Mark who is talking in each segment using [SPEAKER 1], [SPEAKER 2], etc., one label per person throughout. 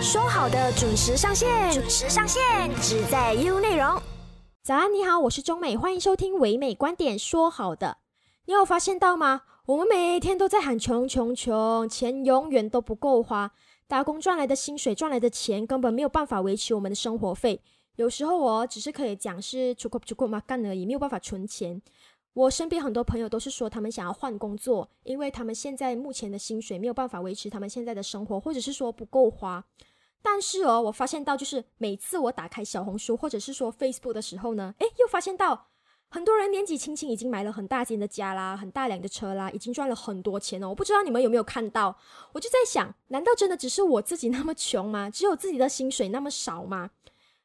[SPEAKER 1] 说好的准时上线，准时上线，只在 U 内容。
[SPEAKER 2] 早安，你好，我是中美，欢迎收听唯美观点。说好的，你有发现到吗？我们每天都在喊穷穷穷，钱永远都不够花，打工赚来的薪水赚来的钱根本没有办法维持我们的生活费。有时候我只是可以讲是出口出口嘛干而已，没有办法存钱。我身边很多朋友都是说，他们想要换工作，因为他们现在目前的薪水没有办法维持他们现在的生活，或者是说不够花。但是哦，我发现到就是每次我打开小红书或者是说 Facebook 的时候呢，诶，又发现到很多人年纪轻轻已经买了很大间的家啦，很大辆的车啦，已经赚了很多钱哦。我不知道你们有没有看到？我就在想，难道真的只是我自己那么穷吗？只有自己的薪水那么少吗？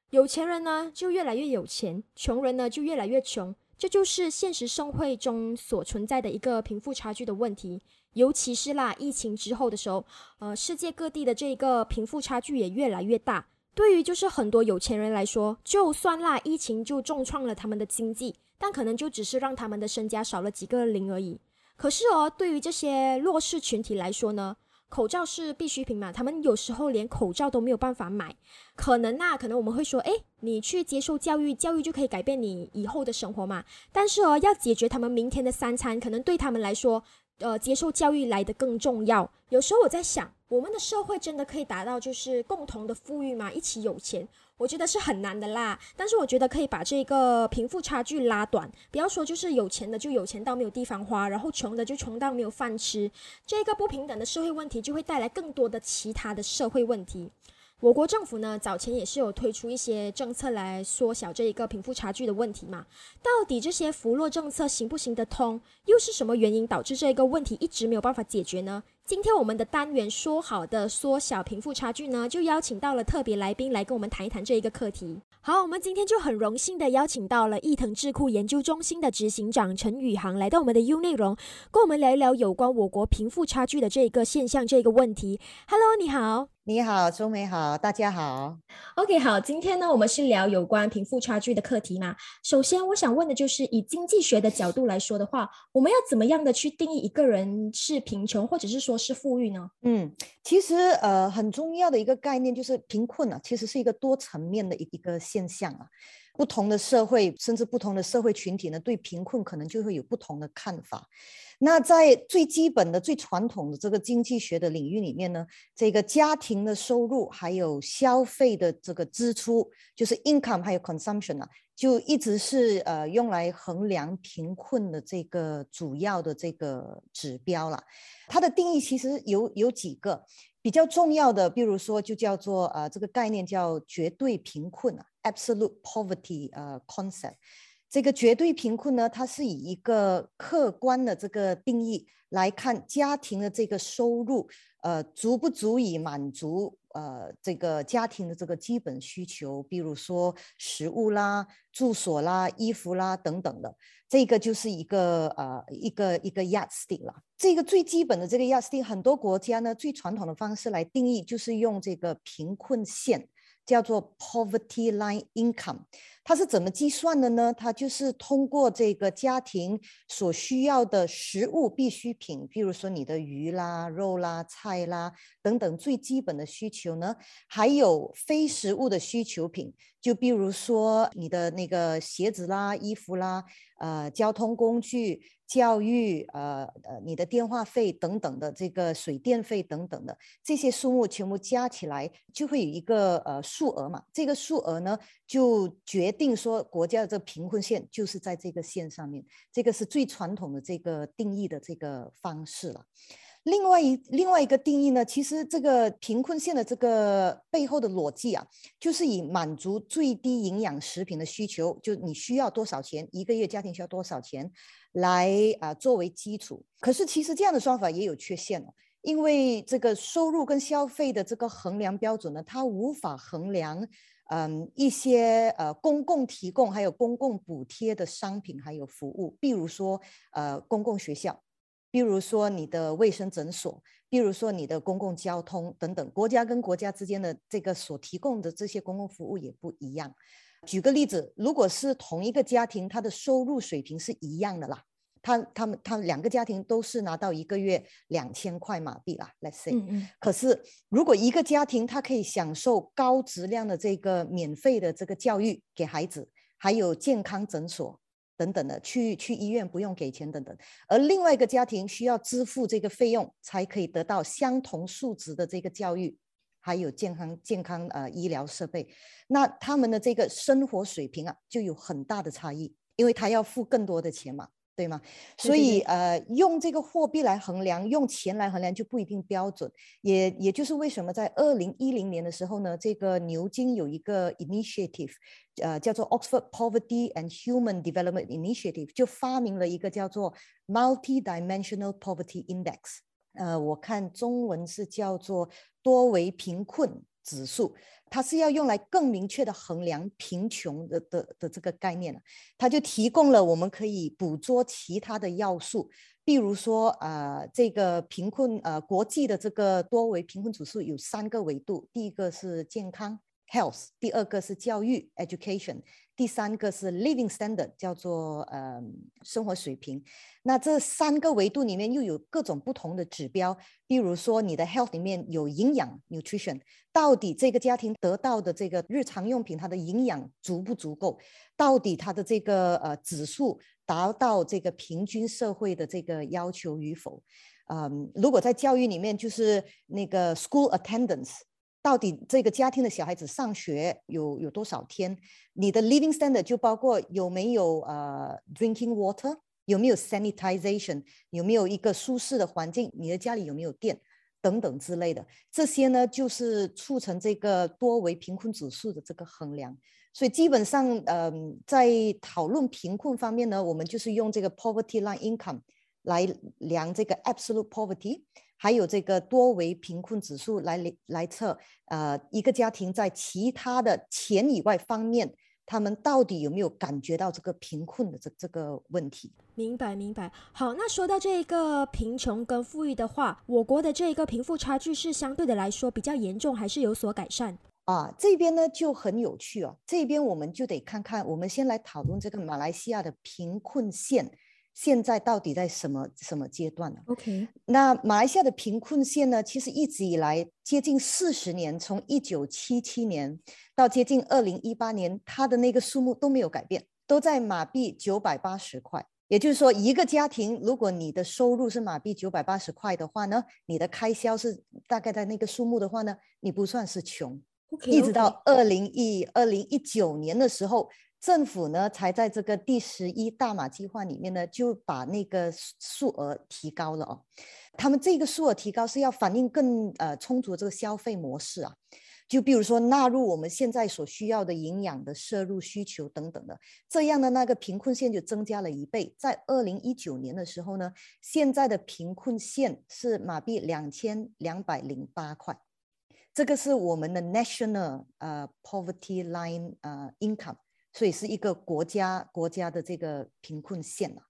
[SPEAKER 2] 有钱人呢就越来越有钱，穷人呢就越来越穷。这就是现实社会中所存在的一个贫富差距的问题，尤其是啦，疫情之后的时候，呃，世界各地的这个贫富差距也越来越大。对于就是很多有钱人来说，就算啦，疫情就重创了他们的经济，但可能就只是让他们的身家少了几个零而已。可是哦，对于这些弱势群体来说呢？口罩是必需品嘛？他们有时候连口罩都没有办法买，可能呐，可能我们会说，哎，你去接受教育，教育就可以改变你以后的生活嘛。但是哦，要解决他们明天的三餐，可能对他们来说。呃，接受教育来的更重要。有时候我在想，我们的社会真的可以达到就是共同的富裕吗？一起有钱，我觉得是很难的啦。但是我觉得可以把这个贫富差距拉短，不要说就是有钱的就有钱到没有地方花，然后穷的就穷到没有饭吃。这个不平等的社会问题就会带来更多的其他的社会问题。我国政府呢，早前也是有推出一些政策来缩小这一个贫富差距的问题嘛。到底这些扶弱政策行不行得通？又是什么原因导致这个问题一直没有办法解决呢？今天我们的单元说好的缩小贫富差距呢，就邀请到了特别来宾来跟我们谈一谈这一个课题。好，我们今天就很荣幸的邀请到了易腾智库研究中心的执行长陈宇航来到我们的 U 内容，跟我们聊一聊有关我国贫富差距的这一个现象这个问题。Hello，你好。
[SPEAKER 3] 你好，周美好，大家好。
[SPEAKER 2] OK，好，今天呢，我们是聊有关贫富差距的课题嘛。首先，我想问的就是，以经济学的角度来说的话，我们要怎么样的去定义一个人是贫穷，或者是说是富裕呢？
[SPEAKER 3] 嗯，其实呃，很重要的一个概念就是贫困啊，其实是一个多层面的一一个现象啊。不同的社会，甚至不同的社会群体呢，对贫困可能就会有不同的看法。那在最基本的、最传统的这个经济学的领域里面呢，这个家庭的收入还有消费的这个支出，就是 income 还有 consumption 啊，就一直是呃用来衡量贫困的这个主要的这个指标了。它的定义其实有有几个比较重要的，比如说就叫做呃这个概念叫绝对贫困啊，absolute poverty 呃 concept。这个绝对贫困呢，它是以一个客观的这个定义来看家庭的这个收入，呃，足不足以满足呃这个家庭的这个基本需求，比如说食物啦、住所啦、衣服啦等等的，这个就是一个呃一个一个 yardstick 了。这个最基本的这个 yardstick，很多国家呢最传统的方式来定义，就是用这个贫困线。叫做 poverty line income，它是怎么计算的呢？它就是通过这个家庭所需要的食物必需品，比如说你的鱼啦、肉啦、菜啦等等最基本的需求呢，还有非食物的需求品，就比如说你的那个鞋子啦、衣服啦、呃交通工具。教育，呃呃，你的电话费等等的这个水电费等等的这些数目全部加起来，就会有一个呃数额嘛。这个数额呢，就决定说国家的这个贫困线就是在这个线上面。这个是最传统的这个定义的这个方式了。另外一另外一个定义呢，其实这个贫困线的这个背后的逻辑啊，就是以满足最低营养食品的需求，就你需要多少钱一个月，家庭需要多少钱，来啊作为基础。可是其实这样的算法也有缺陷哦，因为这个收入跟消费的这个衡量标准呢，它无法衡量嗯一些呃公共提供还有公共补贴的商品还有服务，比如说呃公共学校。比如说你的卫生诊所，比如说你的公共交通等等，国家跟国家之间的这个所提供的这些公共服务也不一样。举个例子，如果是同一个家庭，他的收入水平是一样的啦，他他们他两个家庭都是拿到一个月两千块马币啦，Let's say。
[SPEAKER 2] 嗯嗯，
[SPEAKER 3] 可是如果一个家庭他可以享受高质量的这个免费的这个教育给孩子，还有健康诊所等等的，去去医院不用给钱等等，而另外一个家庭需要支付这个费用才可以得到相同数值的这个教育。还有健康健康呃医疗设备，那他们的这个生活水平啊就有很大的差异，因为他要付更多的钱嘛，对吗？所以呃用这个货币来衡量，用钱来衡量就不一定标准，也也就是为什么在二零一零年的时候呢，这个牛津有一个 initiative，呃叫做 Oxford Poverty and Human Development Initiative，就发明了一个叫做 Multi-dimensional Poverty Index。呃，我看中文是叫做多维贫困指数，它是要用来更明确的衡量贫穷的的的这个概念了。它就提供了我们可以捕捉其他的要素，比如说呃，这个贫困呃国际的这个多维贫困指数有三个维度，第一个是健康 （health），第二个是教育 （education）。第三个是 living standard，叫做呃生活水平。那这三个维度里面又有各种不同的指标，比如说你的 health 里面有营养 nutrition，到底这个家庭得到的这个日常用品它的营养足不足够？到底它的这个呃指数达到这个平均社会的这个要求与否？嗯，如果在教育里面就是那个 school attendance。到底这个家庭的小孩子上学有有多少天？你的 living standard 就包括有没有呃 drinking water，有没有 sanitization，有没有一个舒适的环境？你的家里有没有电等等之类的？这些呢，就是促成这个多维贫困指数的这个衡量。所以基本上，嗯，在讨论贫困方面呢，我们就是用这个 poverty line income 来量这个 absolute poverty。还有这个多维贫困指数来来测，呃，一个家庭在其他的钱以外方面，他们到底有没有感觉到这个贫困的这这个问题？
[SPEAKER 2] 明白明白。好，那说到这个贫穷跟富裕的话，我国的这个贫富差距是相对的来说比较严重，还是有所改善？
[SPEAKER 3] 啊，这边呢就很有趣哦，这边我们就得看看，我们先来讨论这个马来西亚的贫困线。现在到底在什么什么阶段呢
[SPEAKER 2] ？OK，
[SPEAKER 3] 那马来西亚的贫困线呢？其实一直以来接近四十年，从一九七七年到接近二零一八年，它的那个数目都没有改变，都在马币九百八十块。也就是说，一个家庭如果你的收入是马币九百八十块的话呢，你的开销是大概在那个数目的话呢，你不算是穷。OK，一直到二零一二零一九年的时候。政府呢，才在这个第十一大马计划里面呢，就把那个数额提高了哦。他们这个数额提高是要反映更呃充足这个消费模式啊。就比如说纳入我们现在所需要的营养的摄入需求等等的，这样的那个贫困线就增加了一倍。在二零一九年的时候呢，现在的贫困线是马币两千两百零八块，这个是我们的 national 呃 poverty line 呃 income。所以是一个国家国家的这个贫困线啊，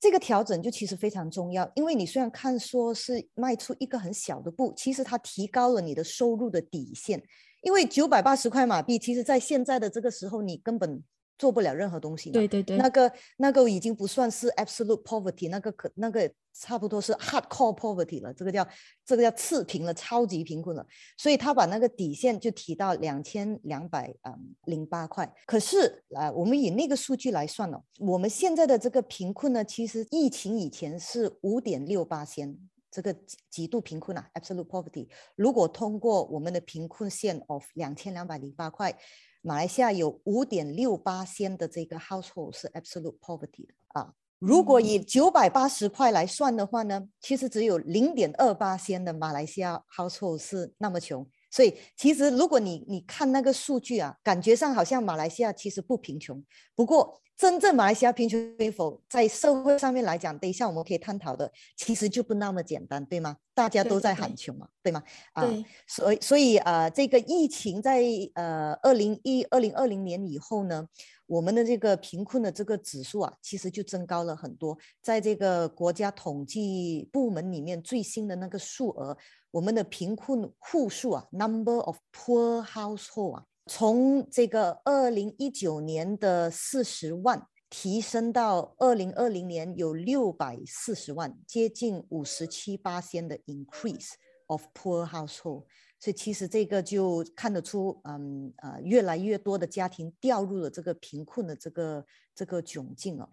[SPEAKER 3] 这个调整就其实非常重要，因为你虽然看说是迈出一个很小的步，其实它提高了你的收入的底线，因为九百八十块马币，其实在现在的这个时候，你根本。做不了任何东西，
[SPEAKER 2] 对对对，
[SPEAKER 3] 那个那个已经不算是 absolute poverty，那个可那个差不多是 hardcore poverty 了，这个叫这个叫次贫了，超级贫困了。所以他把那个底线就提到两千两百嗯零八块。可是啊，我们以那个数据来算了，我们现在的这个贫困呢，其实疫情以前是五点六八千，这个极度贫困啊，absolute poverty。如果通过我们的贫困线 of 两千两百零八块。马来西亚有五点六八仙的这个 household 是 absolute poverty 的啊，如果以九百八十块来算的话呢，其实只有零点二八仙的马来西亚 household 是那么穷，所以其实如果你你看那个数据啊，感觉上好像马来西亚其实不贫穷，不过。真正马来西亚贫穷与否，在社会上面来讲，等一下我们可以探讨的，其实就不那么简单，对吗？大家都在喊穷嘛，对吗？
[SPEAKER 2] 啊，
[SPEAKER 3] 所以所以呃，这个疫情在呃二零一二零二零年以后呢，我们的这个贫困的这个指数啊，其实就增高了很多。在这个国家统计部门里面最新的那个数额，我们的贫困户数啊，number of poor household 啊。从这个二零一九年的四十万提升到二零二零年有六百四十万，接近五十七八仙的 increase of poor household。所以其实这个就看得出，嗯呃，越来越多的家庭掉入了这个贫困的这个这个窘境哦。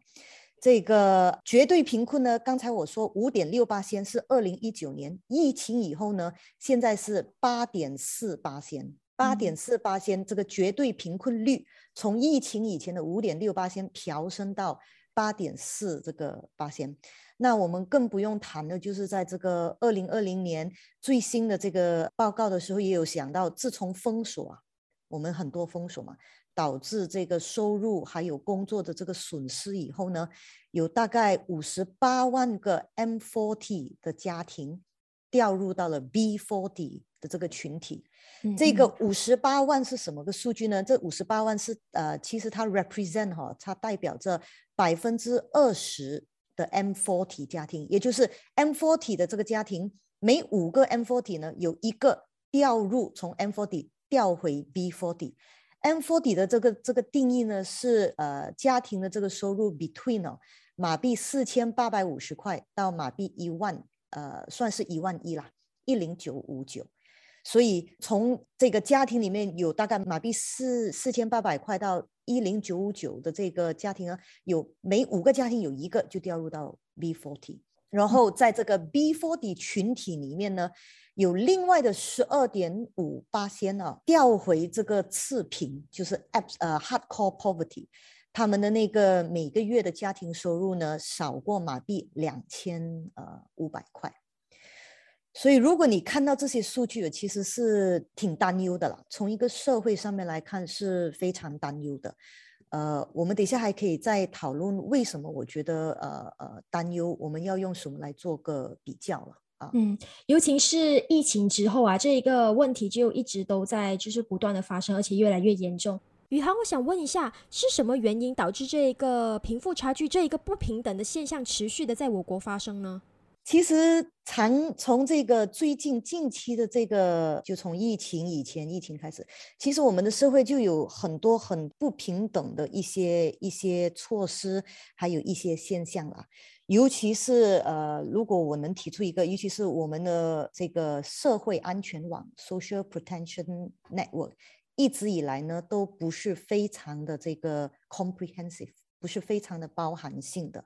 [SPEAKER 3] 这个绝对贫困呢，刚才我说五点六八仙是二零一九年疫情以后呢，现在是八点四八仙，八点四八仙这个绝对贫困率从疫情以前的五点六八仙调升到八点四这个八仙。那我们更不用谈的，就是在这个二零二零年最新的这个报告的时候，也有想到，自从封锁啊，我们很多封锁嘛，导致这个收入还有工作的这个损失以后呢，有大概五十八万个 M40 的家庭掉入到了 B40 的这个群体。这个五十八万是什么个数据呢？这五十八万是呃，其实它 represent 哈，它代表着百分之二十。的 M40 家庭，也就是 M forty 的这个家庭，每五个 M forty 呢，有一个调入从 M forty 调回 B forty。M forty 的这个这个定义呢，是呃家庭的这个收入 between 哦马币四千八百五十块到马币一万，呃算是一万一啦，一零九五九。所以从这个家庭里面有大概马币四四千八百块到一零九五九的这个家庭呢，有每五个家庭有一个就掉入到 B forty，然后在这个 B forty 群体里面呢，有另外的十二点五八仙啊调回这个次贫，就是 abs 呃 hardcore poverty，他们的那个每个月的家庭收入呢少过马币两千呃五百块。所以，如果你看到这些数据，其实是挺担忧的了。从一个社会上面来看，是非常担忧的。呃，我们等一下还可以再讨论为什么我觉得呃呃担忧。我们要用什么来做个比较了啊？
[SPEAKER 2] 嗯，尤其是疫情之后啊，这一个问题就一直都在就是不断的发生，而且越来越严重。宇航，我想问一下，是什么原因导致这一个贫富差距、这一个不平等的现象持续的在我国发生呢？
[SPEAKER 3] 其实，从从这个最近近期的这个，就从疫情以前疫情开始，其实我们的社会就有很多很不平等的一些一些措施，还有一些现象啦。尤其是呃，如果我能提出一个，尤其是我们的这个社会安全网 （Social Protection Network） 一直以来呢，都不是非常的这个 comprehensive，不是非常的包含性的。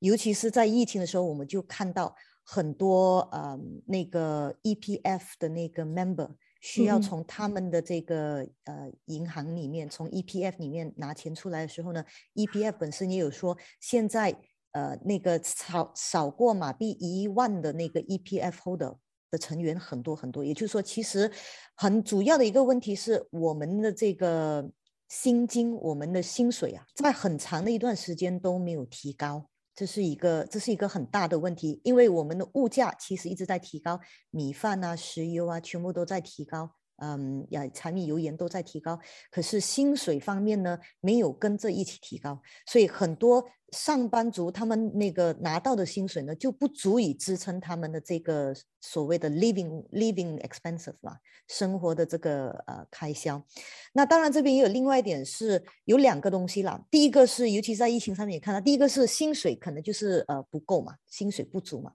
[SPEAKER 3] 尤其是在疫情的时候，我们就看到很多呃那个 EPF 的那个 member 需要从他们的这个呃银行里面，从 EPF 里面拿钱出来的时候呢，EPF 本身也有说，现在呃那个少少过马币一万的那个 EPF holder 的成员很多很多，也就是说，其实很主要的一个问题是我们的这个薪金，我们的薪水啊，在很长的一段时间都没有提高。这是一个，这是一个很大的问题，因为我们的物价其实一直在提高，米饭啊、石油啊，全部都在提高。嗯，呀，柴米油盐都在提高，可是薪水方面呢，没有跟着一起提高，所以很多上班族他们那个拿到的薪水呢，就不足以支撑他们的这个所谓的 living living expensive 啦，生活的这个呃开销。那当然这边也有另外一点是有两个东西啦，第一个是尤其在疫情上面也看到，第一个是薪水可能就是呃不够嘛，薪水不足嘛，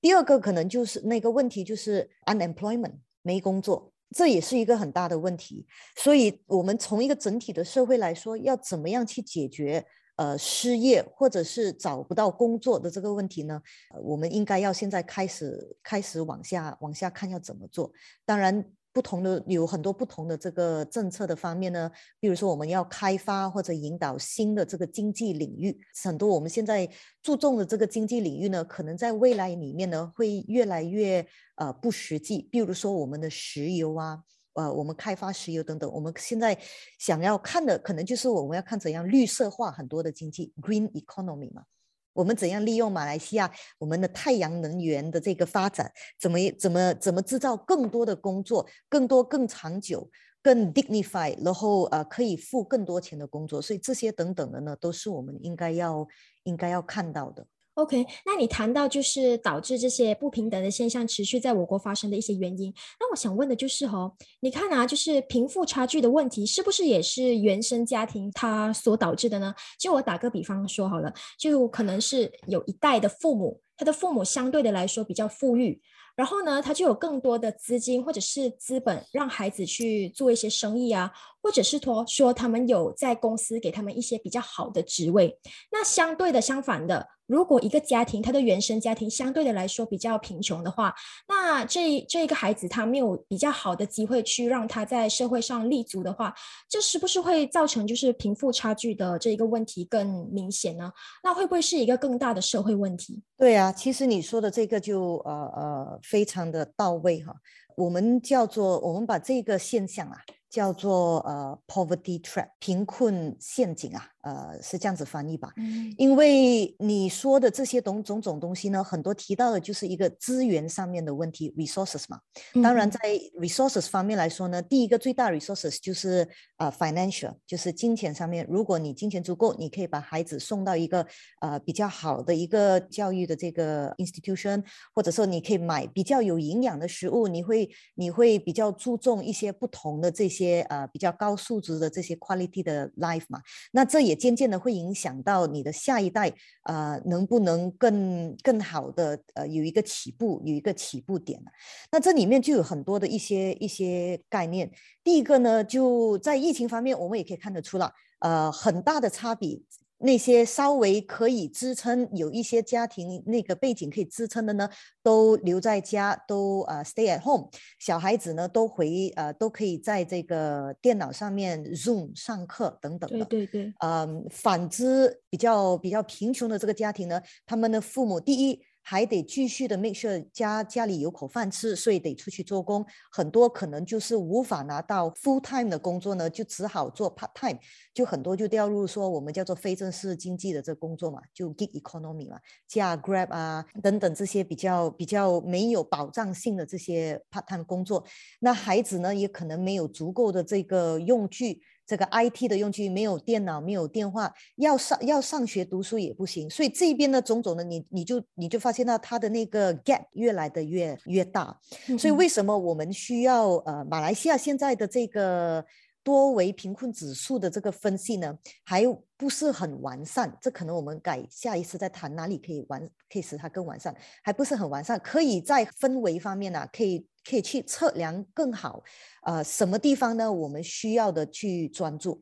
[SPEAKER 3] 第二个可能就是那个问题就是 unemployment 没工作。这也是一个很大的问题，所以我们从一个整体的社会来说，要怎么样去解决呃失业或者是找不到工作的这个问题呢？我们应该要现在开始开始往下往下看要怎么做。当然。不同的有很多不同的这个政策的方面呢，比如说我们要开发或者引导新的这个经济领域，很多我们现在注重的这个经济领域呢，可能在未来里面呢会越来越呃不实际。比如说我们的石油啊，呃，我们开发石油等等，我们现在想要看的可能就是我们要看怎样绿色化很多的经济 （green economy） 嘛。我们怎样利用马来西亚我们的太阳能源的这个发展？怎么怎么怎么制造更多的工作，更多更长久、更 dignify，然后呃可以付更多钱的工作？所以这些等等的呢，都是我们应该要应该要看到的。
[SPEAKER 2] OK，那你谈到就是导致这些不平等的现象持续在我国发生的一些原因，那我想问的就是哦，你看啊，就是贫富差距的问题，是不是也是原生家庭它所导致的呢？就我打个比方说好了，就可能是有一代的父母，他的父母相对的来说比较富裕。然后呢，他就有更多的资金或者是资本，让孩子去做一些生意啊，或者是说说他们有在公司给他们一些比较好的职位。那相对的，相反的，如果一个家庭他的原生家庭相对的来说比较贫穷的话，那这这一个孩子他没有比较好的机会去让他在社会上立足的话，这是不是会造成就是贫富差距的这一个问题更明显呢？那会不会是一个更大的社会问题？
[SPEAKER 3] 对啊，其实你说的这个就呃呃。非常的到位哈，我们叫做我们把这个现象啊叫做呃 poverty trap 贫困陷阱啊。呃，是这样子翻译吧？嗯，因为你说的这些种种种东西呢，很多提到的就是一个资源上面的问题，resources 嘛。当然，在 resources 方面来说呢，第一个最大 resources 就是呃 financial，就是金钱上面。如果你金钱足够，你可以把孩子送到一个呃比较好的一个教育的这个 institution，或者说你可以买比较有营养的食物，你会你会比较注重一些不同的这些些呃比较高素质的这些 quality 的 life 嘛。那这也也渐渐的会影响到你的下一代，呃，能不能更更好的呃有一个起步，有一个起步点那这里面就有很多的一些一些概念。第一个呢，就在疫情方面，我们也可以看得出了，呃，很大的差别。那些稍微可以支撑，有一些家庭那个背景可以支撑的呢，都留在家，都呃 stay at home。小孩子呢，都回呃都可以在这个电脑上面 Zoom 上课等等的。
[SPEAKER 2] 对对对。
[SPEAKER 3] 嗯，反之比较比较贫穷的这个家庭呢，他们的父母第一。还得继续的 make sure 家家里有口饭吃，所以得出去做工。很多可能就是无法拿到 full time 的工作呢，就只好做 part time，就很多就掉入说我们叫做非正式经济的这工作嘛，就 gig economy 嘛，加 grab 啊等等这些比较比较没有保障性的这些 part time 工作。那孩子呢，也可能没有足够的这个用具。这个 IT 的用具没有电脑，没有电话，要上要上学读书也不行，所以这边的种种的，你你就你就发现到它的那个 gap 越来的越越大，所以为什么我们需要呃马来西亚现在的这个多维贫困指数的这个分析呢，还不是很完善？这可能我们改下一次再谈哪里可以完可以使它更完善，还不是很完善，可以在氛围方面呢，可以。可以去测量更好，呃，什么地方呢？我们需要的去专注。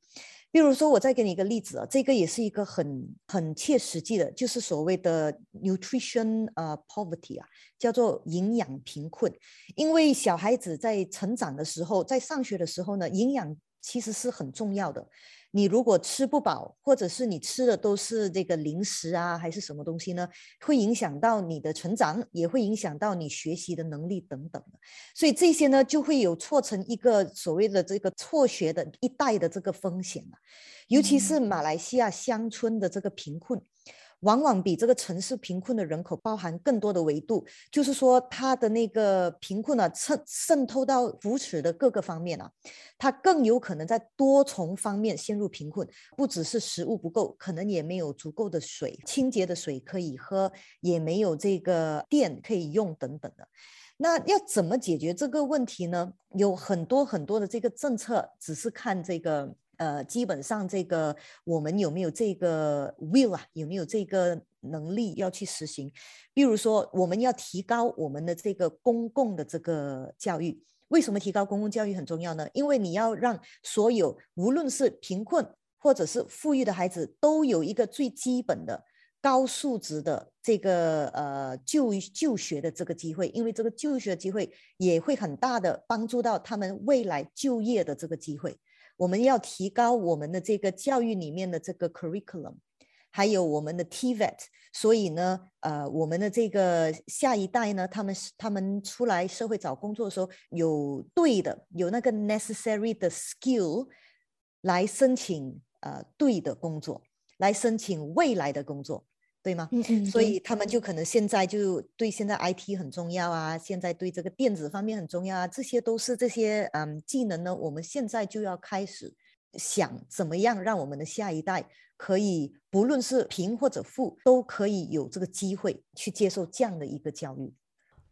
[SPEAKER 3] 比如说，我再给你一个例子啊，这个也是一个很很切实际的，就是所谓的 nutrition 呃 poverty 啊，叫做营养贫困。因为小孩子在成长的时候，在上学的时候呢，营养其实是很重要的。你如果吃不饱，或者是你吃的都是这个零食啊，还是什么东西呢？会影响到你的成长，也会影响到你学习的能力等等的。所以这些呢，就会有错成一个所谓的这个辍学的一代的这个风险了尤其是马来西亚乡村的这个贫困。往往比这个城市贫困的人口包含更多的维度，就是说他的那个贫困呢渗渗透到扶持的各个方面啊，他更有可能在多重方面陷入贫困，不只是食物不够，可能也没有足够的水、清洁的水可以喝，也没有这个电可以用等等的。那要怎么解决这个问题呢？有很多很多的这个政策，只是看这个。呃，基本上这个我们有没有这个 will 啊？有没有这个能力要去实行？比如说，我们要提高我们的这个公共的这个教育。为什么提高公共教育很重要呢？因为你要让所有无论是贫困或者是富裕的孩子都有一个最基本的高素质的这个呃就就学的这个机会，因为这个就学机会也会很大的帮助到他们未来就业的这个机会。我们要提高我们的这个教育里面的这个 curriculum，还有我们的 TVET，所以呢，呃，我们的这个下一代呢，他们他们出来社会找工作的时候，有对的，有那个 necessary 的 skill 来申请呃对的工作，来申请未来的工作。对吗？嗯嗯，所以他们就可能现在就对现在 IT 很重要啊，现在对这个电子方面很重要啊，这些都是这些嗯技能呢，我们现在就要开始想怎么样让我们的下一代可以不论是贫或者富，都可以有这个机会去接受这样的一个教育。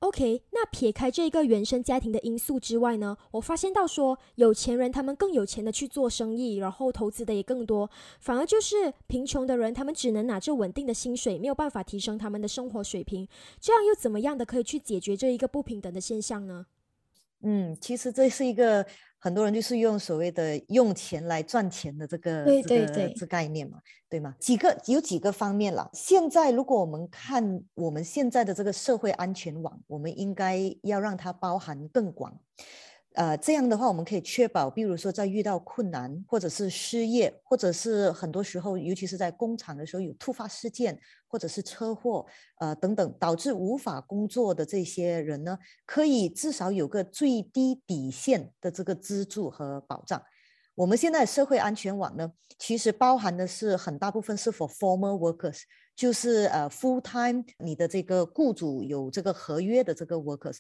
[SPEAKER 2] OK，那撇开这一个原生家庭的因素之外呢，我发现到说有钱人他们更有钱的去做生意，然后投资的也更多，反而就是贫穷的人，他们只能拿着稳定的薪水，没有办法提升他们的生活水平，这样又怎么样的可以去解决这一个不平等的现象呢？
[SPEAKER 3] 嗯，其实这是一个很多人就是用所谓的用钱来赚钱的这个
[SPEAKER 2] 对
[SPEAKER 3] 这个
[SPEAKER 2] 对对
[SPEAKER 3] 这概念嘛，对吗？几个有几个方面了。现在如果我们看我们现在的这个社会安全网，我们应该要让它包含更广。呃，这样的话，我们可以确保，比如说在遇到困难，或者是失业，或者是很多时候，尤其是在工厂的时候有突发事件，或者是车祸，呃等等，导致无法工作的这些人呢，可以至少有个最低底线的这个资助和保障。我们现在社会安全网呢，其实包含的是很大部分是 for former workers，就是呃 full time 你的这个雇主有这个合约的这个 workers。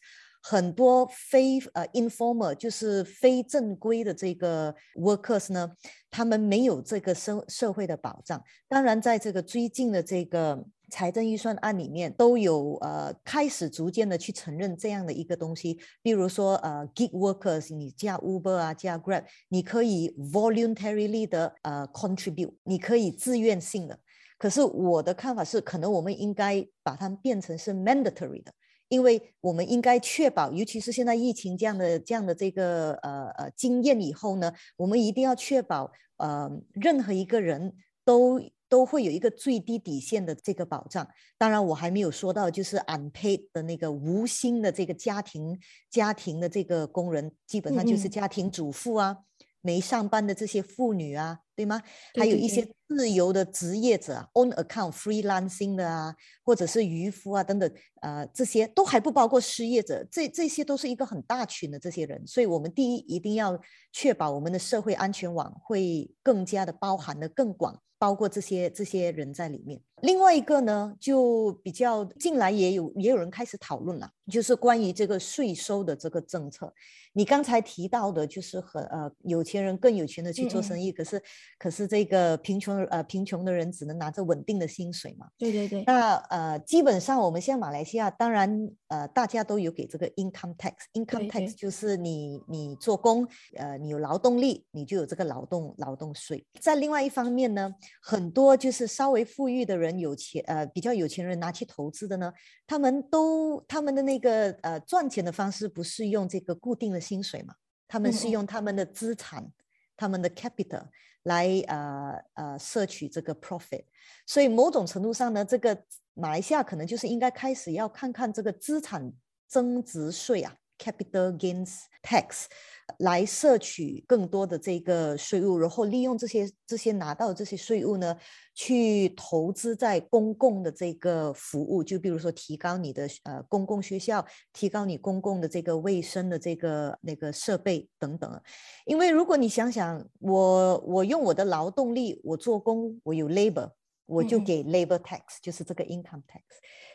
[SPEAKER 3] 很多非呃 informal 就是非正规的这个 workers 呢，他们没有这个社社会的保障。当然，在这个最近的这个财政预算案里面，都有呃开始逐渐的去承认这样的一个东西。比如说呃 gig workers，你加 Uber 啊，加 Grab，你可以 voluntarily 的呃 contribute，你可以自愿性的。可是我的看法是，可能我们应该把它变成是 mandatory 的。因为我们应该确保，尤其是现在疫情这样的这样的这个呃呃经验以后呢，我们一定要确保呃任何一个人都都会有一个最低底线的这个保障。当然，我还没有说到就是 unpaid 的那个无薪的这个家庭家庭的这个工人，基本上就是家庭主妇啊。没上班的这些妇女啊，对吗？还有一些自由的职业者，on account freelancing 的啊，或者是渔夫啊等等，呃，这些都还不包括失业者，这这些都是一个很大群的这些人。所以，我们第一一定要确保我们的社会安全网会更加的包含的更广。包括这些这些人在里面。另外一个呢，就比较近来也有也有人开始讨论了，就是关于这个税收的这个政策。你刚才提到的，就是和呃有钱人更有钱的去做生意，可是可是这个贫穷呃贫穷的人只能拿着稳定的薪水嘛？
[SPEAKER 2] 对对对。
[SPEAKER 3] 那呃基本上我们现在马来西亚，当然呃大家都有给这个 income tax，income tax 就是你你做工呃你有劳动力，你就有这个劳动劳动税。在另外一方面呢。很多就是稍微富裕的人，有钱呃比较有钱人拿去投资的呢，他们都他们的那个呃赚钱的方式不是用这个固定的薪水嘛，他们是用他们的资产，他们的 capital 来呃呃摄取这个 profit，所以某种程度上呢，这个马来西亚可能就是应该开始要看看这个资产增值税啊。Capital gains tax 来摄取更多的这个税务，然后利用这些这些拿到的这些税务呢，去投资在公共的这个服务，就比如说提高你的呃公共学校，提高你公共的这个卫生的这个那个设备等等。因为如果你想想，我我用我的劳动力，我做工，我有 labor。我就给 labor tax，就是这个 income tax。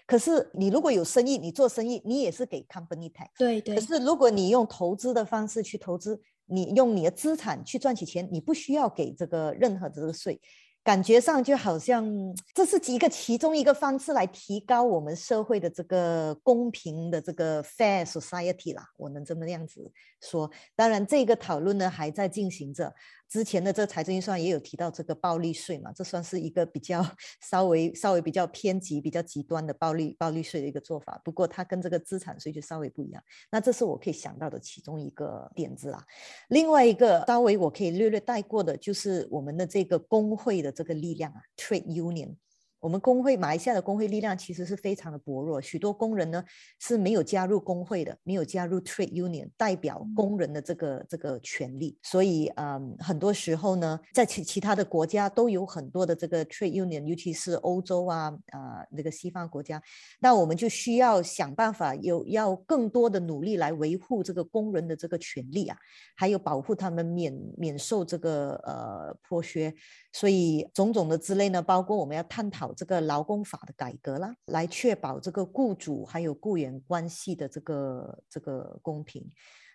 [SPEAKER 3] 可是你如果有生意，你做生意，你也是给 company tax。
[SPEAKER 2] 对对。
[SPEAKER 3] 可是如果你用投资的方式去投资，你用你的资产去赚取钱，你不需要给这个任何的这个税。感觉上就好像这是一个其中一个方式来提高我们社会的这个公平的这个 fair society 啦，我能这么样子说。当然，这个讨论呢还在进行着。之前的这财政预算也有提到这个暴利税嘛，这算是一个比较稍微稍微比较偏激、比较极端的暴利暴利税的一个做法。不过它跟这个资产税就稍微不一样。那这是我可以想到的其中一个点子啦。另外一个稍微我可以略略带过的，就是我们的这个工会的这个力量啊，trade union。我们工会马来西亚的工会力量其实是非常的薄弱，许多工人呢是没有加入工会的，没有加入 trade union 代表工人的这个这个权利，所以嗯，很多时候呢，在其其他的国家都有很多的这个 trade union，尤其是欧洲啊啊那个西方国家，那我们就需要想办法有要更多的努力来维护这个工人的这个权利啊，还有保护他们免免受这个呃剥削，所以种种的之类呢，包括我们要探讨。这个劳工法的改革啦，来确保这个雇主还有雇员关系的这个这个公平。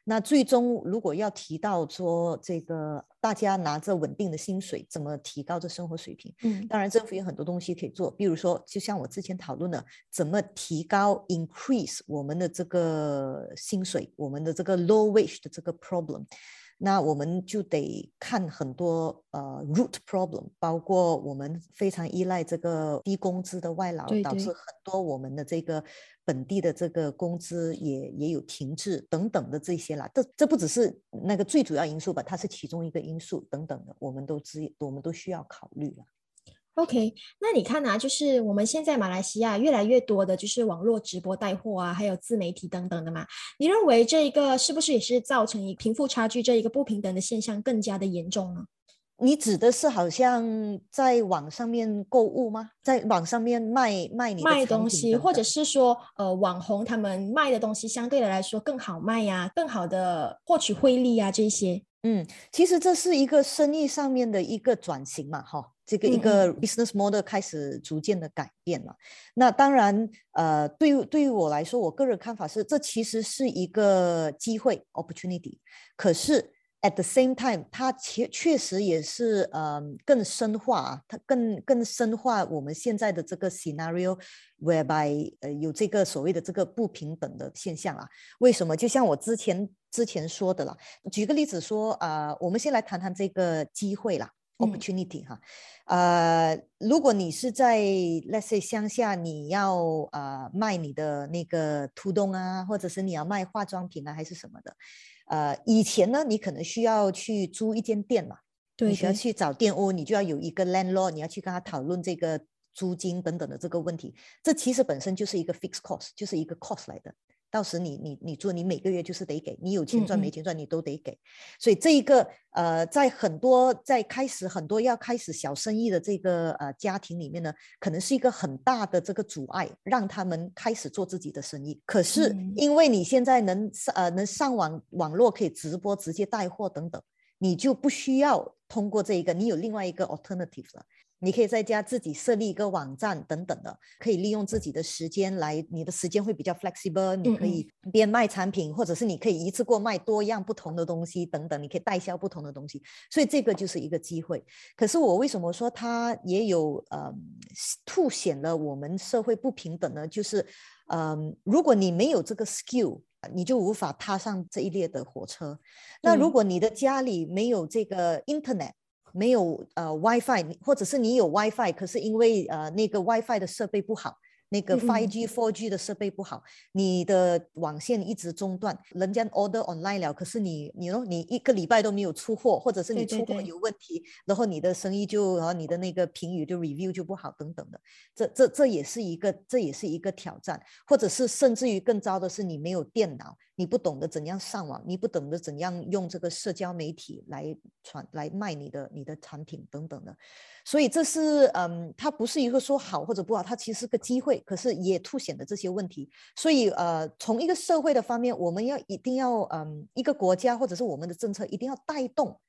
[SPEAKER 3] 那最终如果要提到说这个大家拿着稳定的薪水，怎么提高这生活水平？
[SPEAKER 2] 嗯，
[SPEAKER 3] 当然政府有很多东西可以做，比如说就像我之前讨论的，怎么提高 increase 我们的这个薪水，我们的这个 low wage 的这个 problem。那我们就得看很多呃 root problem，包括我们非常依赖这个低工资的外劳，导致很多我们的这个本地的这个工资也也有停滞等等的这些啦。这这不只是那个最主要因素吧，它是其中一个因素等等的，我们都知我们都需要考虑了。
[SPEAKER 2] OK，那你看啊，就是我们现在马来西亚越来越多的就是网络直播带货啊，还有自媒体等等的嘛。你认为这一个是不是也是造成一贫富差距这一个不平等的现象更加的严重呢？
[SPEAKER 3] 你指的是好像在网上面购物吗？在网上面卖卖你
[SPEAKER 2] 卖东西，或者是说呃网红他们卖的东西相对的来说更好卖呀，更好的获取汇利呀这些。
[SPEAKER 3] 嗯，其实这是一个生意上面的一个转型嘛，哈。这个一个 business model 开始逐渐的改变了。那当然，呃，对于对于我来说，我个人看法是，这其实是一个机会 opportunity。可是 at the same time，它确确实也是呃更深化啊，它更更深化我们现在的这个 scenario，whereby 呃有这个所谓的这个不平等的现象啊。为什么？就像我之前之前说的了，举个例子说啊，我们先来谈谈这个机会啦。Opportunity 哈，呃，如果你是在 let's say 乡下，你要呃卖你的那个土东啊，或者是你要卖化妆品啊，还是什么的，呃，以前呢，你可能需要去租一间店嘛，
[SPEAKER 2] 对，
[SPEAKER 3] 你需要去找店屋，你就要有一个 landlord，你要去跟他讨论这个租金等等的这个问题，这其实本身就是一个 fixed cost，就是一个 cost 来的。到时你你你做，你每个月就是得给，你有钱赚没钱赚你都得给，所以这一个呃，在很多在开始很多要开始小生意的这个呃家庭里面呢，可能是一个很大的这个阻碍，让他们开始做自己的生意。可是因为你现在能呃能上网网络可以直播直接带货等等，你就不需要通过这一个，你有另外一个 alternative 了。你可以在家自己设立一个网站等等的，可以利用自己的时间来，你的时间会比较 flexible。你可以边卖产品，或者是你可以一次过卖多样不同的东西等等，你可以代销不同的东西，所以这个就是一个机会。可是我为什么说它也有呃凸显了我们社会不平等呢？就是嗯，如果你没有这个 skill，你就无法踏上这一列的火车。那如果你的家里没有这个 internet，没有呃 WiFi，或者是你有 WiFi，可是因为呃那个 WiFi 的设备不好。那个 5G、4G 的设备不好，你的网线一直中断，人家 order online 了，可是你你哦，你一个礼拜都没有出货，或者是你出货有问题，然后你的生意就然后你的那个评语就 review 就不好等等的，这这这也是一个这也是一个挑战，或者是甚至于更糟的是你没有电脑，你不懂得怎样上网，你不懂得怎样用这个社交媒体来传来卖你的你的产品等等的。所以这是嗯，它不是一个说好或者不好，它其实是个机会，可是也凸显了这些问题。所以呃，从一个社会的方面，我们要一定要嗯，一个国家或者是我们的政策一定要带动，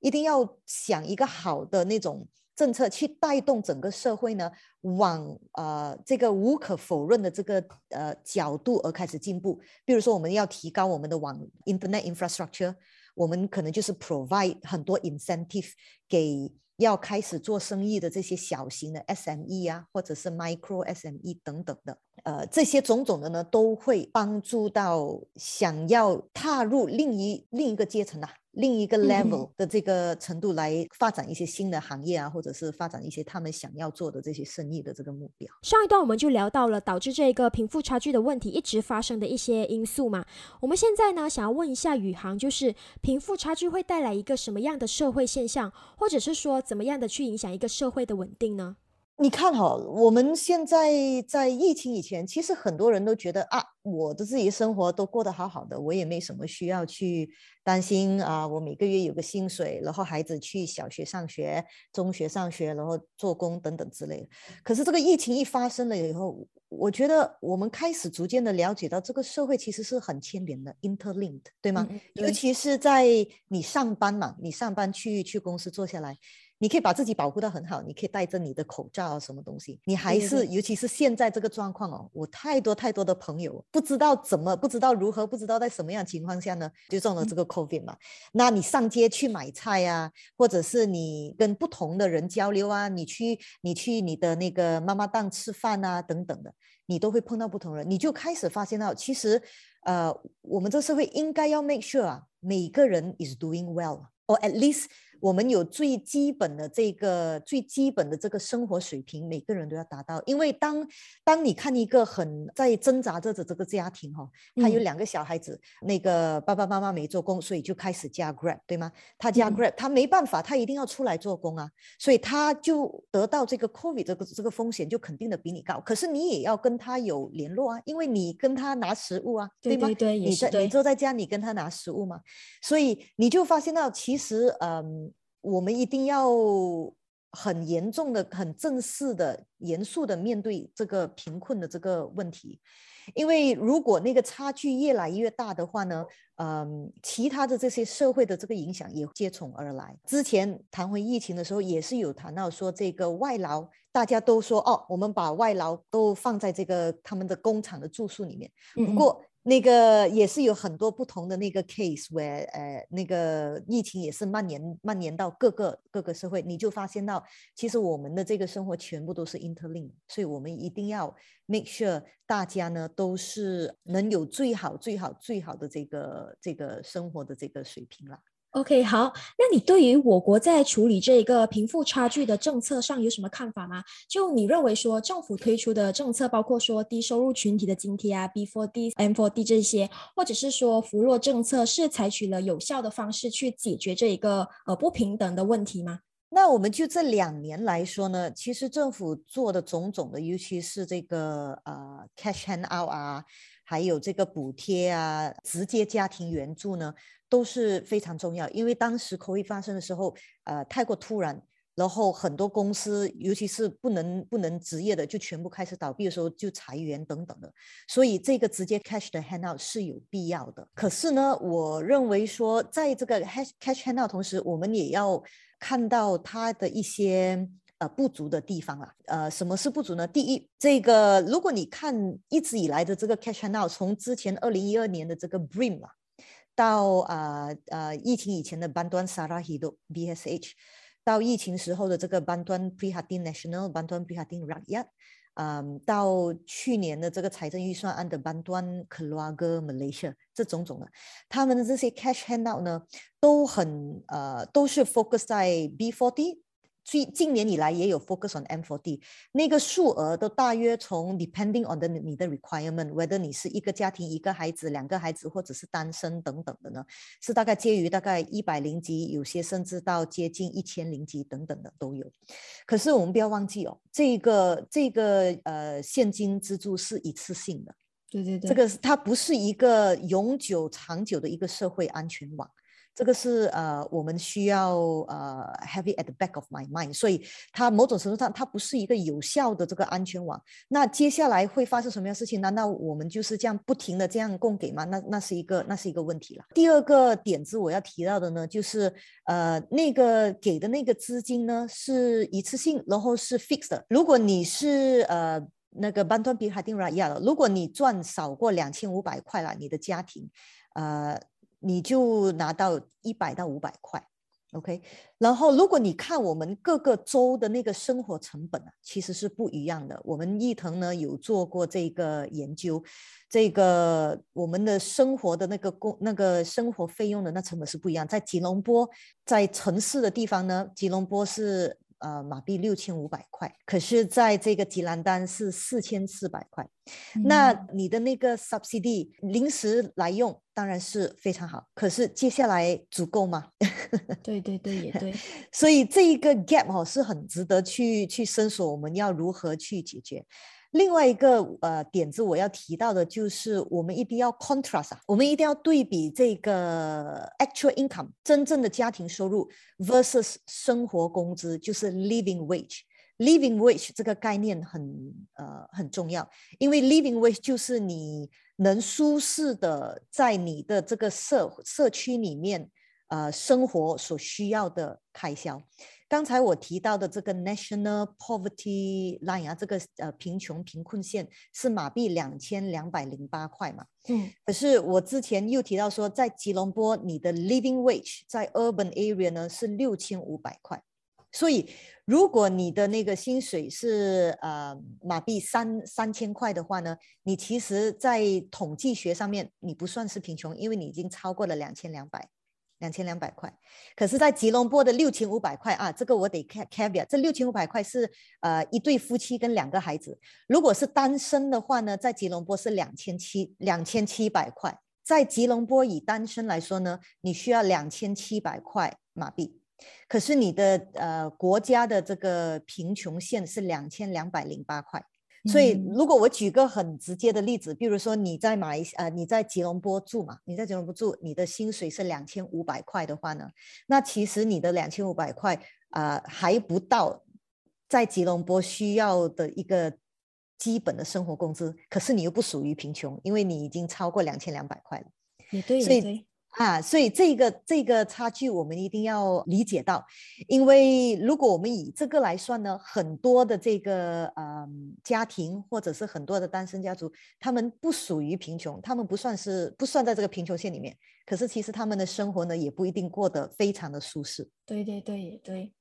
[SPEAKER 3] 一定要想一个好的那种政策去带动整个社会呢，往呃这个无可否认的这个呃角度而开始进步。比如说，我们要提高我们的网 Internet infrastructure，我们可能就是 provide 很多 incentive 给。要开始做生意的这些小型的 SME 啊，或者是 Micro SME 等等的，呃，这些种种的呢，都会帮助到想要踏入另一另一个阶层啊。另一个 level 的这个程度来发展一些新的行业啊，或者是发展一些他们想要做的这些生意的这个目标。
[SPEAKER 2] 上一段我们就聊到了导致这个贫富差距的问题一直发生的一些因素嘛。我们现在呢，想要问一下宇航，就是贫富差距会带来一个什么样的社会现象，或者是说怎么样的去影响一个社会的稳定呢？
[SPEAKER 3] 你看哈，我们现在在疫情以前，其实很多人都觉得啊，我的自己生活都过得好好的，我也没什么需要去担心啊。我每个月有个薪水，然后孩子去小学上学、中学上学，然后做工等等之类的。可是这个疫情一发生了以后，我觉得我们开始逐渐的了解到，这个社会其实是很牵连的，interlinked，对吗？尤其是在你上班嘛，你上班去去公司坐下来。你可以把自己保护的很好，你可以戴着你的口罩啊，什么东西，你还是，尤其是现在这个状况哦，我太多太多的朋友不知道怎么，不知道如何，不知道在什么样情况下呢，就中了这个 COVID 嘛。那你上街去买菜啊，或者是你跟不同的人交流啊，你去你去你的那个妈妈档吃饭啊，等等的，你都会碰到不同人，你就开始发现到，其实，呃，我们这社会应该要 make sure 啊，每个人 is doing well，or at least。我们有最基本的这个最基本的这个生活水平，每个人都要达到。因为当当你看一个很在挣扎着的这个家庭哈，他有两个小孩子，那个爸爸妈妈没做工，所以就开始加 Grab，对吗？他加 Grab，他没办法，他一定要出来做工啊，所以他就得到这个 COVID 这个这个风险就肯定的比你高。可是你也要跟他有联络啊，因为你跟他拿食物啊，对吗？
[SPEAKER 2] 你
[SPEAKER 3] 在你坐在家，你跟他拿食物嘛，所以你就发现到其实嗯。我们一定要很严重的、很正式的、严肃的面对这个贫困的这个问题，因为如果那个差距越来越大的话呢，嗯，其他的这些社会的这个影响也接踵而来。之前谈回疫情的时候，也是有谈到说这个外劳，大家都说哦，我们把外劳都放在这个他们的工厂的住宿里面，不过。那个也是有很多不同的那个 case，where 呃那个疫情也是蔓延蔓延到各个各个社会，你就发现到其实我们的这个生活全部都是 interlink，所以我们一定要 make sure 大家呢都是能有最好最好最好的这个这个生活的这个水平了。
[SPEAKER 2] OK，好，那你对于我国在处理这一个贫富差距的政策上有什么看法吗？就你认为说政府推出的政策，包括说低收入群体的津贴啊，B4D、M4D 这些，或者是说扶弱政策，是采取了有效的方式去解决这一个呃不平等的问题吗？
[SPEAKER 3] 那我们就这两年来说呢，其实政府做的种种的，尤其是这个呃 cash hand out 啊，还有这个补贴啊，直接家庭援助呢。都是非常重要，因为当时 COVID 发生的时候，呃，太过突然，然后很多公司，尤其是不能不能职业的，就全部开始倒闭的时候，就裁员等等的，所以这个直接 cash 的 handout 是有必要的。可是呢，我认为说，在这个 cash cash handout 同时，我们也要看到它的一些呃不足的地方啊。呃，什么是不足呢？第一，这个如果你看一直以来的这个 cash handout，从之前二零一二年的这个 Brim 啊。到啊呃疫情以前的班端 Sarahido BSH，到疫情时候的这个班端 Prihatin National 班端 Prihatin Rakyat，嗯，到去年的这个财政预算案的班端 Keluarga Malaysia，这种种的，他们的这些 cash handout 呢，都很呃都是 focus 在 B40。近近年以来也有 focus on M4D，那个数额都大约从 depending on the 你的 requirement，whether 你是一个家庭一个孩子两个孩子或者是单身等等的呢，是大概介于大概一百零级，有些甚至到接近一千零级等等的都有。可是我们不要忘记哦，这个这个呃现金资助是一次性的，
[SPEAKER 2] 对对对，
[SPEAKER 3] 这个它不是一个永久长久的一个社会安全网。这个是呃，我们需要呃，have it at the back of my mind。所以它某种程度上，它不是一个有效的这个安全网。那接下来会发生什么样的事情？难道我们就是这样不停的这样供给吗？那那是一个那是一个问题了。第二个点子我要提到的呢，就是呃，那个给的那个资金呢是一次性，然后是 fixed。如果你是呃那个 Bantuan p i 定 r a y a 如果你赚少过两千五百块了，你的家庭呃。你就拿到一百到五百块，OK。然后，如果你看我们各个州的那个生活成本啊，其实是不一样的。我们易腾呢有做过这个研究，这个我们的生活的那个工那个生活费用的那成本是不一样。在吉隆坡，在城市的地方呢，吉隆坡是。呃，马币六千五百块，可是在这个吉兰丹是四千四百块。那你的那个 subsidy 临时来用当然是非常好，可是接下来足够吗？
[SPEAKER 2] 对对对，也对。
[SPEAKER 3] 所以这一个 gap 哦是很值得去去深索，我们要如何去解决？另外一个呃点子我要提到的就是，我们一定要 contrast，我们一定要对比这个 actual income 真正的家庭收入 versus 生活工资，就是 living wage。living wage 这个概念很呃很重要，因为 living wage 就是你能舒适的在你的这个社社区里面呃生活所需要的开销。刚才我提到的这个 National Poverty Line 啊，这个呃贫穷贫困线是马币两千两百零八块嘛。
[SPEAKER 2] 嗯。
[SPEAKER 3] 可是我之前又提到说，在吉隆坡，你的 Living Wage 在 Urban Area 呢是六千五百块。所以，如果你的那个薪水是呃马币三三千块的话呢，你其实，在统计学上面你不算是贫穷，因为你已经超过了两千两百。两千两百块，可是，在吉隆坡的六千五百块啊，这个我得 caveat，这六千五百块是呃一对夫妻跟两个孩子。如果是单身的话呢，在吉隆坡是两千七两千七百块。在吉隆坡以单身来说呢，你需要两千七百块马币，可是你的呃国家的这个贫穷线是两千两百零八块。所以，如果我举个很直接的例子，比如说你在马来西呃你在吉隆坡住嘛，你在吉隆坡住，你的薪水是两千五百块的话呢，那其实你的两千五百块啊还不到在吉隆坡需要的一个基本的生活工资，可是你又不属于贫穷，因为你已经超过两千两百块了。
[SPEAKER 2] 也对，也对。
[SPEAKER 3] 啊，所以这个这个差距我们一定要理解到，因为如果我们以这个来算呢，很多的这个呃家庭或者是很多的单身家族，他们不属于贫穷，他们不算是不算在这个贫穷线里面，可是其实他们的生活呢也不一定过得非常的舒适。
[SPEAKER 2] 对对对对。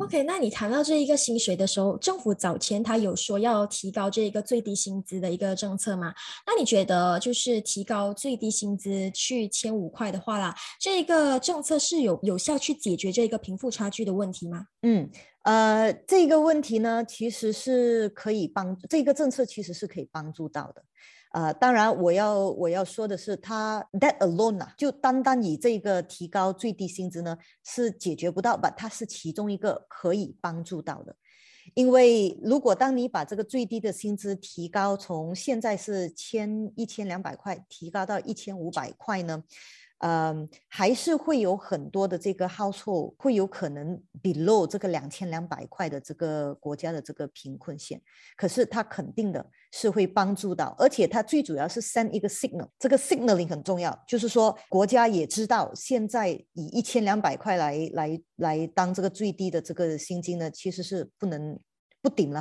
[SPEAKER 2] OK，那你谈到这一个薪水的时候，政府早前他有说要提高这一个最低薪资的一个政策吗？那你觉得就是提高最低薪资去千五块的话啦，这一个政策是有有效去解决这个贫富差距的问题吗？
[SPEAKER 3] 嗯，呃，这个问题呢，其实是可以帮这个政策其实是可以帮助到的。呃，当然，我要我要说的是，它 that alone 啊，就单单以这个提高最低薪资呢，是解决不到吧？它是其中一个可以帮助到的，因为如果当你把这个最低的薪资提高，从现在是千一千两百块提高到一千五百块呢？嗯，还是会有很多的这个 household 会有可能 below 这个两千两百块的这个国家的这个贫困线，可是它肯定的是会帮助到，而且它最主要是 send 一个 signal，这个 signaling 很重要，就是说国家也知道现在以一千两百块来来来当这个最低的这个薪金呢，其实是不能。不顶了，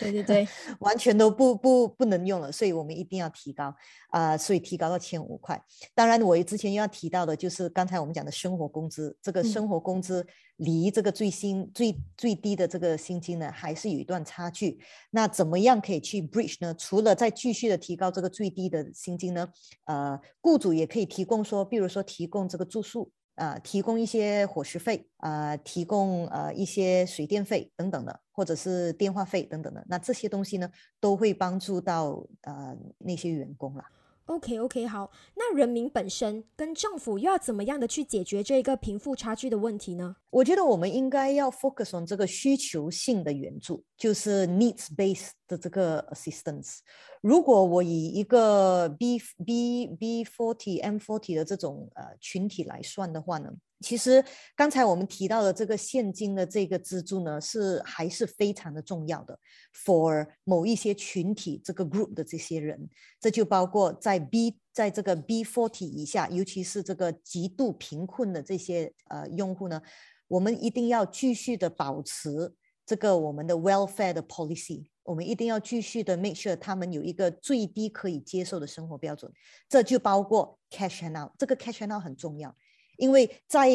[SPEAKER 2] 对对对，
[SPEAKER 3] 完全都不不不能用了，所以我们一定要提高啊，所以提高到千五块。当然，我之前要提到的就是刚才我们讲的生活工资，这个生活工资离这个最新最最低的这个薪金呢，还是有一段差距。那怎么样可以去 bridge 呢？除了再继续的提高这个最低的薪金呢？呃，雇主也可以提供说，比如说提供这个住宿。呃，提供一些伙食费啊，提供呃一些水电费等等的，或者是电话费等等的，那这些东西呢，都会帮助到呃那些员工了。
[SPEAKER 2] OK OK，好，那人民本身跟政府又要怎么样的去解决这一个贫富差距的问题呢？
[SPEAKER 3] 我觉得我们应该要 focus on 这个需求性的援助，就是 needs based 的这个 assistance。如果我以一个 B B B forty M forty 的这种呃群体来算的话呢？其实刚才我们提到的这个现金的这个资助呢，是还是非常的重要的，for 某一些群体这个 group 的这些人，这就包括在 B 在这个 B forty 以下，尤其是这个极度贫困的这些呃用户呢，我们一定要继续的保持这个我们的 welfare 的 policy，我们一定要继续的 make sure 他们有一个最低可以接受的生活标准，这就包括 cash and out，这个 cash and out 很重要。因为在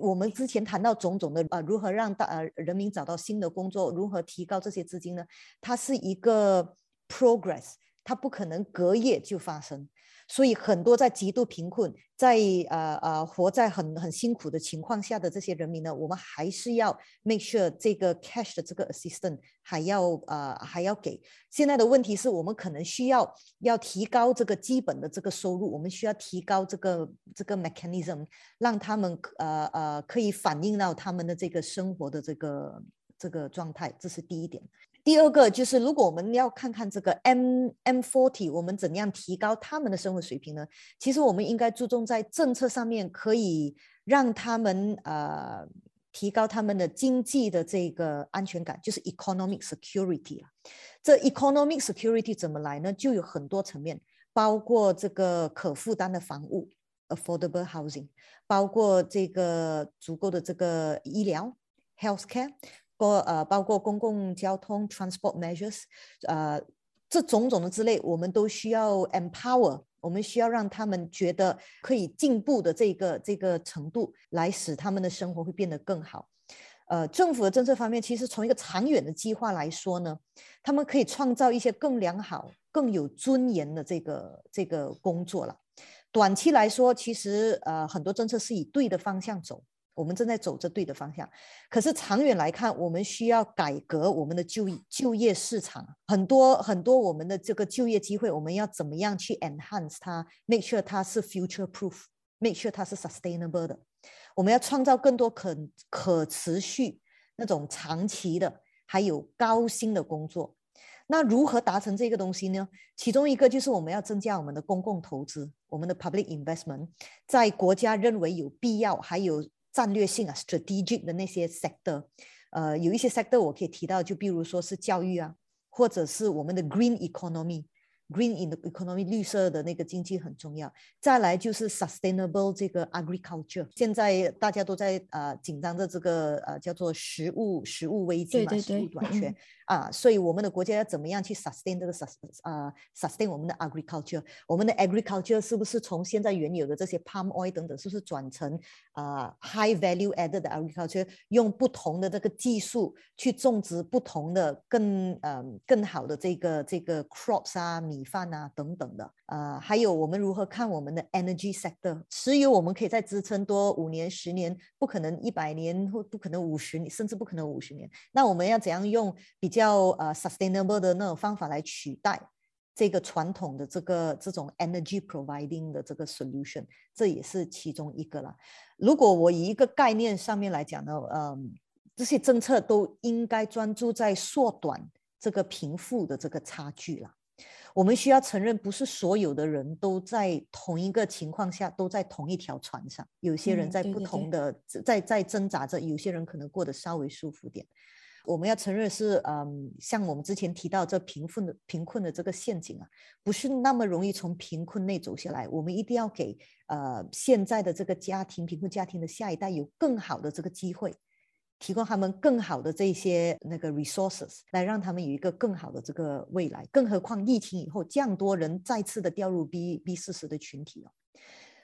[SPEAKER 3] 我们之前谈到种种的呃，如何让大呃人民找到新的工作，如何提高这些资金呢？它是一个 progress，它不可能隔夜就发生。所以很多在极度贫困，在呃呃活在很很辛苦的情况下的这些人民呢，我们还是要 make sure 这个 cash 的这个 assistance 还要呃还要给。现在的问题是我们可能需要要提高这个基本的这个收入，我们需要提高这个这个 mechanism，让他们呃呃可以反映到他们的这个生活的这个这个状态，这是第一点。第二个就是，如果我们要看看这个 M M forty，我们怎样提高他们的生活水平呢？其实我们应该注重在政策上面，可以让他们呃提高他们的经济的这个安全感，就是 economic security 啊。这 economic security 怎么来呢？就有很多层面，包括这个可负担的房屋 affordable housing，包括这个足够的这个医疗 healthcare，包呃包括公共交通 transport measures，呃这种种的之类，我们都需要 empower，我们需要让他们觉得可以进步的这个这个程度，来使他们的生活会变得更好。呃，政府的政策方面，其实从一个长远的计划来说呢，他们可以创造一些更良好、更有尊严的这个这个工作了。短期来说，其实呃很多政策是以对的方向走，我们正在走着对的方向。可是长远来看，我们需要改革我们的就就业市场，很多很多我们的这个就业机会，我们要怎么样去 enhance 它，make sure 它是 future proof，make sure 它是 sustainable 的。我们要创造更多可可持续、那种长期的，还有高薪的工作。那如何达成这个东西呢？其中一个就是我们要增加我们的公共投资，我们的 public investment，在国家认为有必要、还有战略性啊 strategic 的那些 sector。呃，有一些 sector 我可以提到，就比如说是教育啊，或者是我们的 green economy。Green in the economy，绿色的那个经济很重要。再来就是 sustainable 这个 agriculture。现在大家都在呃紧张的这个呃叫做食物食物危机嘛，食物短缺啊，所以我们的国家要怎么样去 sustain 这个 sustain 啊 sustain 我们的 agriculture？我们的 agriculture 是不是从现在原有的这些 palm oil 等等，是不是转成啊 high value added 的 agriculture？用不同的这个技术去种植不同的更呃更好的这个这个 crops 啊米。饭啊，等等的，呃，还有我们如何看我们的 energy sector？石油我们可以再支撑多五年、十年，不可能一百年或不可能五十年，甚至不可能五十年。那我们要怎样用比较呃 sustainable 的那种方法来取代这个传统的这个这种 energy providing 的这个 solution？这也是其中一个啦。如果我以一个概念上面来讲呢，嗯，这些政策都应该专注在缩短这个贫富的这个差距啦。我们需要承认，不是所有的人都在同一个情况下都在同一条船上。有些人在不同的在在挣扎着，有些人可能过得稍微舒服点。我们要承认是，嗯，像我们之前提到这贫困的贫困的这个陷阱啊，不是那么容易从贫困内走下来。我们一定要给呃现在的这个家庭贫困家庭的下一代有更好的这个机会。提供他们更好的这些那个 resources，来让他们有一个更好的这个未来。更何况疫情以后，这样多人再次的掉入 B B 四十的群体哦，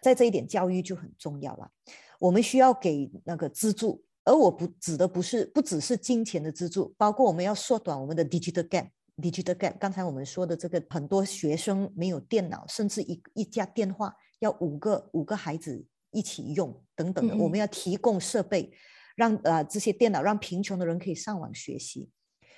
[SPEAKER 3] 在这一点教育就很重要了。我们需要给那个资助，而我不指的不是不只是金钱的资助，包括我们要缩短我们的 digital gap。digital gap，刚才我们说的这个很多学生没有电脑，甚至一一家电话要五个五个孩子一起用等等的，我们要提供设备。让呃这些电脑让贫穷的人可以上网学习，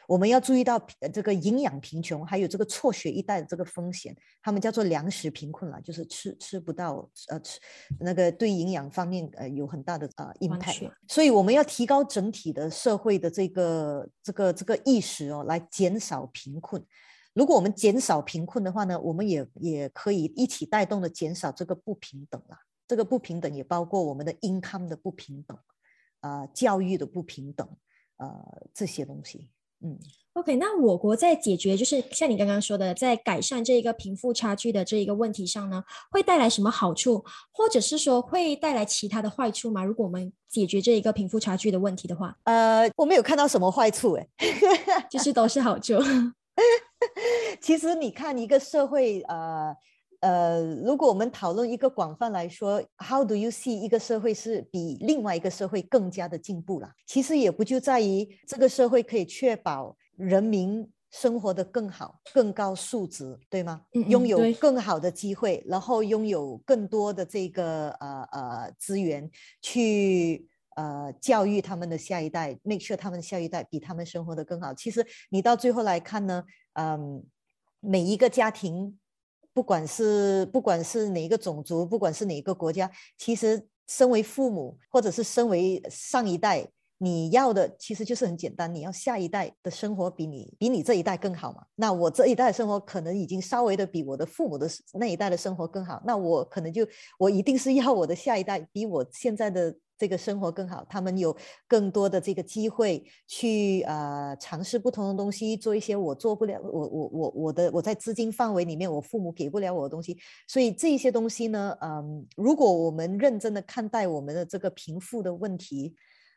[SPEAKER 3] 我们要注意到这个营养贫穷，还有这个辍学一代的这个风险，他们叫做粮食贫困了，就是吃吃不到呃吃那个对营养方面呃有很大的呃 impact，所以我们要提高整体的社会的这个这个这个意识哦，来减少贫困。如果我们减少贫困的话呢，我们也也可以一起带动的减少这个不平等啦。这个不平等也包括我们的 income 的不平等。啊，教育的不平等，呃，这些东西，嗯
[SPEAKER 2] ，OK，那我国在解决，就是像你刚刚说的，在改善这一个贫富差距的这一个问题上呢，会带来什么好处，或者是说会带来其他的坏处吗？如果我们解决这一个贫富差距的问题的话，
[SPEAKER 3] 呃，我没有看到什么坏处，哎，
[SPEAKER 2] 就是都是好处。
[SPEAKER 3] 其实你看一个社会，呃。呃，如果我们讨论一个广泛来说，How do you see 一个社会是比另外一个社会更加的进步了？其实也不就在于这个社会可以确保人民生活的更好、更高素质，对吗？拥有更好的机会，然后拥有更多的这个呃呃资源去呃教育他们的下一代，make sure 他们的下一代比他们生活的更好。其实你到最后来看呢，嗯，每一个家庭。不管是不管是哪一个种族，不管是哪一个国家，其实身为父母或者是身为上一代你要的其实就是很简单，你要下一代的生活比你比你这一代更好嘛？那我这一代的生活可能已经稍微的比我的父母的那一代的生活更好，那我可能就我一定是要我的下一代比我现在的。这个生活更好，他们有更多的这个机会去呃尝试不同的东西，做一些我做不了，我我我我的我在资金范围里面，我父母给不了我的东西，所以这些东西呢，嗯，如果我们认真的看待我们的这个贫富的问题。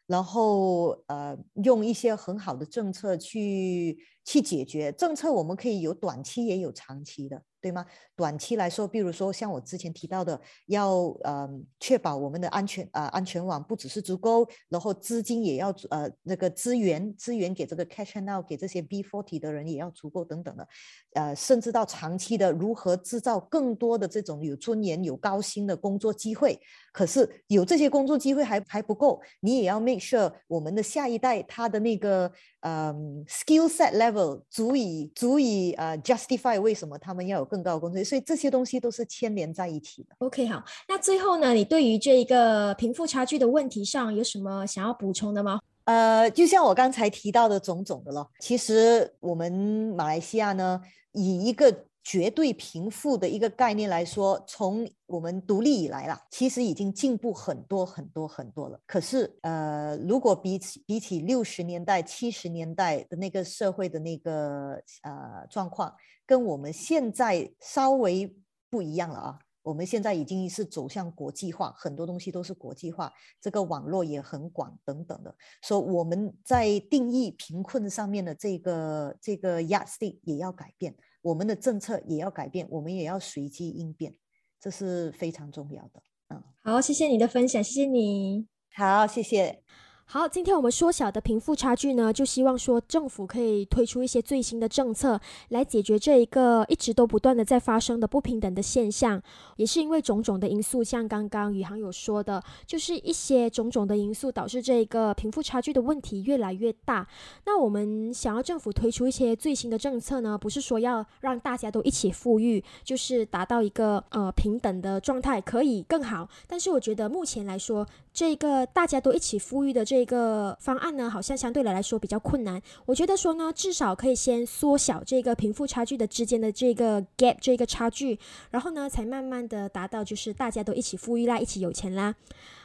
[SPEAKER 3] 然后呃，用一些很好的政策去去解决。政策我们可以有短期也有长期的，对吗？短期来说，比如说像我之前提到的，要呃确保我们的安全啊安全网不只是足够，然后资金也要呃那个资源资源给这个 cash and out 给这些 B forty 的人也要足够等等的，呃，甚至到长期的如何制造更多的这种有尊严、有高薪的工作机会。可是有这些工作机会还还不够，你也要 make sure 我们的下一代他的那个嗯 skill set level 足以足以呃 justify 为什么他们要有更高的工资，所以这些东西都是牵连在一起的。
[SPEAKER 2] OK，好，那最后呢，你对于这一个贫富差距的问题上有什么想要补充的吗？
[SPEAKER 3] 呃，就像我刚才提到的种种的咯，其实我们马来西亚呢，以一个绝对贫富的一个概念来说，从我们独立以来啦，其实已经进步很多很多很多了。可是，呃，如果比起比起六十年代、七十年代的那个社会的那个呃状况，跟我们现在稍微不一样了啊。我们现在已经是走向国际化，很多东西都是国际化，这个网络也很广等等的。说我们在定义贫困上面的这个这个 yazd 也要改变。我们的政策也要改变，我们也要随机应变，这是非常重要的。
[SPEAKER 2] 嗯，好，谢谢你的分享，谢谢你。
[SPEAKER 3] 好，谢谢。
[SPEAKER 2] 好，今天我们缩小的贫富差距呢，就希望说政府可以推出一些最新的政策，来解决这一个一直都不断的在发生的不平等的现象。也是因为种种的因素，像刚刚宇航有说的，就是一些种种的因素导致这一个贫富差距的问题越来越大。那我们想要政府推出一些最新的政策呢，不是说要让大家都一起富裕，就是达到一个呃平等的状态，可以更好。但是我觉得目前来说，这个大家都一起富裕的这这个方案呢，好像相对来来说比较困难。我觉得说呢，至少可以先缩小这个贫富差距的之间的这个 gap 这个差距，然后呢，才慢慢的达到就是大家都一起富裕啦，一起有钱啦。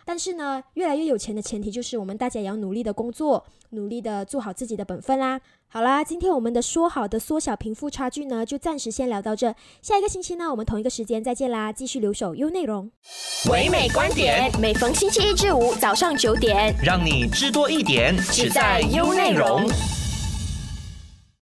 [SPEAKER 2] 但是呢，越来越有钱的前提就是我们大家也要努力的工作，努力的做好自己的本分啦。好啦，今天我们的说好的缩小贫富差距呢，就暂时先聊到这。下一个星期呢，我们同一个时间再见啦，继续留守优内容。
[SPEAKER 1] 唯美观点，每逢星期一至五早上九点，
[SPEAKER 4] 让你知多一点，只在优内容。